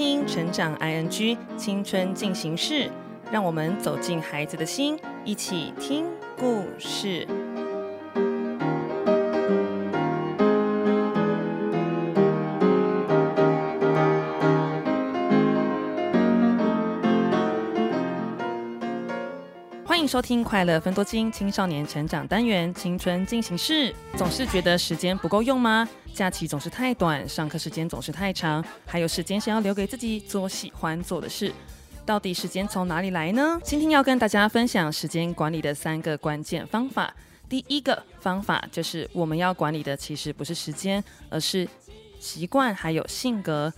听《成长 ING 青春进行式》，让我们走进孩子的心，一起听故事。收听《快乐分多金青少年成长单元青春进行式》。总是觉得时间不够用吗？假期总是太短，上课时间总是太长，还有时间想要留给自己做喜欢做的事，到底时间从哪里来呢？今天要跟大家分享时间管理的三个关键方法。第一个方法就是我们要管理的其实不是时间，而是习惯还有性格。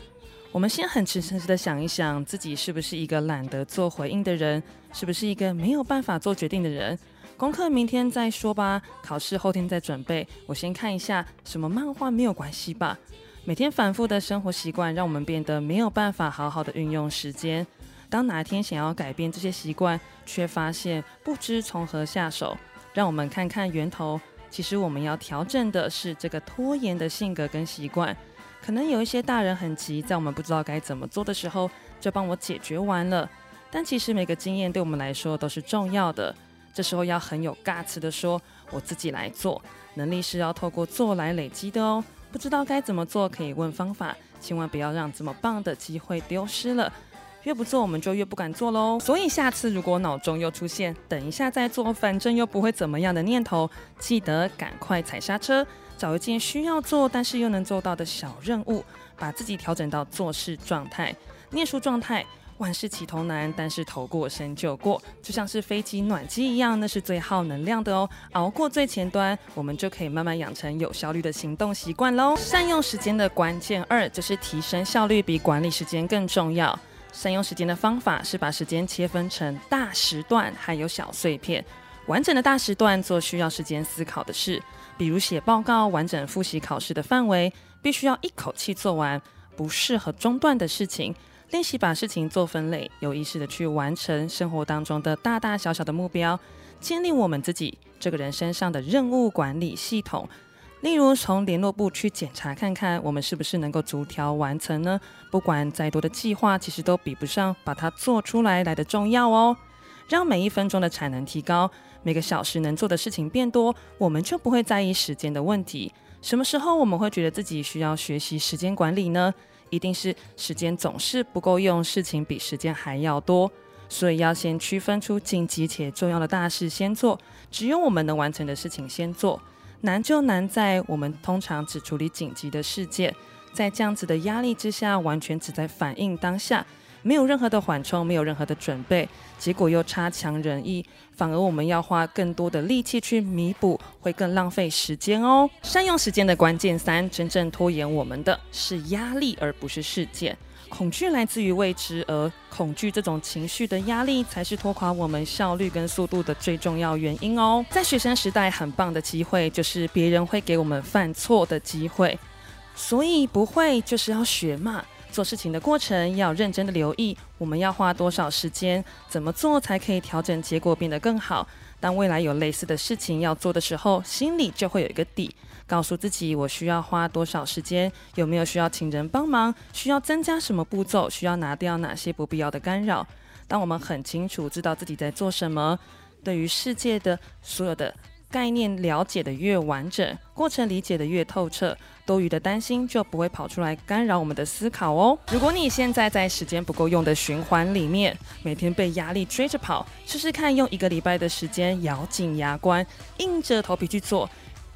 我们先很诚实的想一想，自己是不是一个懒得做回应的人，是不是一个没有办法做决定的人？功课明天再说吧，考试后天再准备。我先看一下什么漫画没有关系吧。每天反复的生活习惯让我们变得没有办法好好的运用时间。当哪一天想要改变这些习惯，却发现不知从何下手，让我们看看源头。其实我们要调整的是这个拖延的性格跟习惯。可能有一些大人很急，在我们不知道该怎么做的时候，就帮我解决完了。但其实每个经验对我们来说都是重要的。这时候要很有 guts 的说，我自己来做。能力是要透过做来累积的哦。不知道该怎么做，可以问方法。千万不要让这么棒的机会丢失了。越不做，我们就越不敢做喽。所以下次如果脑中又出现等一下再做，反正又不会怎么样的念头，记得赶快踩刹车，找一件需要做但是又能做到的小任务，把自己调整到做事状态、念书状态。万事起头难，但是头过身就过，就像是飞机暖机一样，那是最耗能量的哦。熬过最前端，我们就可以慢慢养成有效率的行动习惯喽。善用时间的关键二就是提升效率，比管理时间更重要。善用时间的方法是把时间切分成大时段还有小碎片。完整的大时段做需要时间思考的事，比如写报告、完整复习考试的范围，必须要一口气做完，不适合中断的事情。练习把事情做分类，有意识地去完成生活当中的大大小小的目标，建立我们自己这个人身上的任务管理系统。例如，从联络部去检查看看，我们是不是能够逐条完成呢？不管再多的计划，其实都比不上把它做出来来的重要哦。让每一分钟的产能提高，每个小时能做的事情变多，我们就不会在意时间的问题。什么时候我们会觉得自己需要学习时间管理呢？一定是时间总是不够用，事情比时间还要多，所以要先区分出紧急且重要的大事先做，只有我们能完成的事情先做。难就难在我们通常只处理紧急的事件，在这样子的压力之下，完全只在反应当下。没有任何的缓冲，没有任何的准备，结果又差强人意，反而我们要花更多的力气去弥补，会更浪费时间哦。善用时间的关键三，真正拖延我们的是压力，而不是事件。恐惧来自于未知，而恐惧这种情绪的压力，才是拖垮我们效率跟速度的最重要原因哦。在学生时代，很棒的机会就是别人会给我们犯错的机会，所以不会就是要学嘛。做事情的过程要认真的留意，我们要花多少时间，怎么做才可以调整结果变得更好。当未来有类似的事情要做的时候，心里就会有一个底，告诉自己我需要花多少时间，有没有需要请人帮忙，需要增加什么步骤，需要拿掉哪些不必要的干扰。当我们很清楚知道自己在做什么，对于世界的所有的。概念了解的越完整，过程理解的越透彻，多余的担心就不会跑出来干扰我们的思考哦。如果你现在在时间不够用的循环里面，每天被压力追着跑，试试看用一个礼拜的时间，咬紧牙关，硬着头皮去做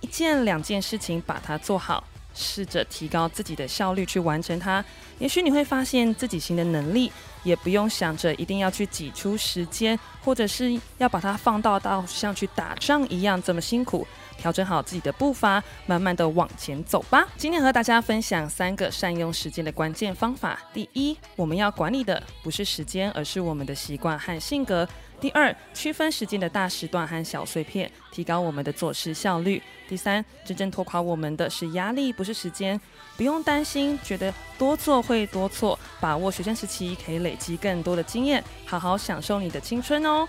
一件两件事情，把它做好。试着提高自己的效率去完成它，也许你会发现自己新的能力，也不用想着一定要去挤出时间，或者是要把它放到到像去打仗一样这么辛苦。调整好自己的步伐，慢慢的往前走吧。今天和大家分享三个善用时间的关键方法。第一，我们要管理的不是时间，而是我们的习惯和性格。第二，区分时间的大时段和小碎片，提高我们的做事效率。第三，真正拖垮我们的是压力，不是时间。不用担心，觉得多做会多错，把握学生时期可以累积更多的经验，好好享受你的青春哦。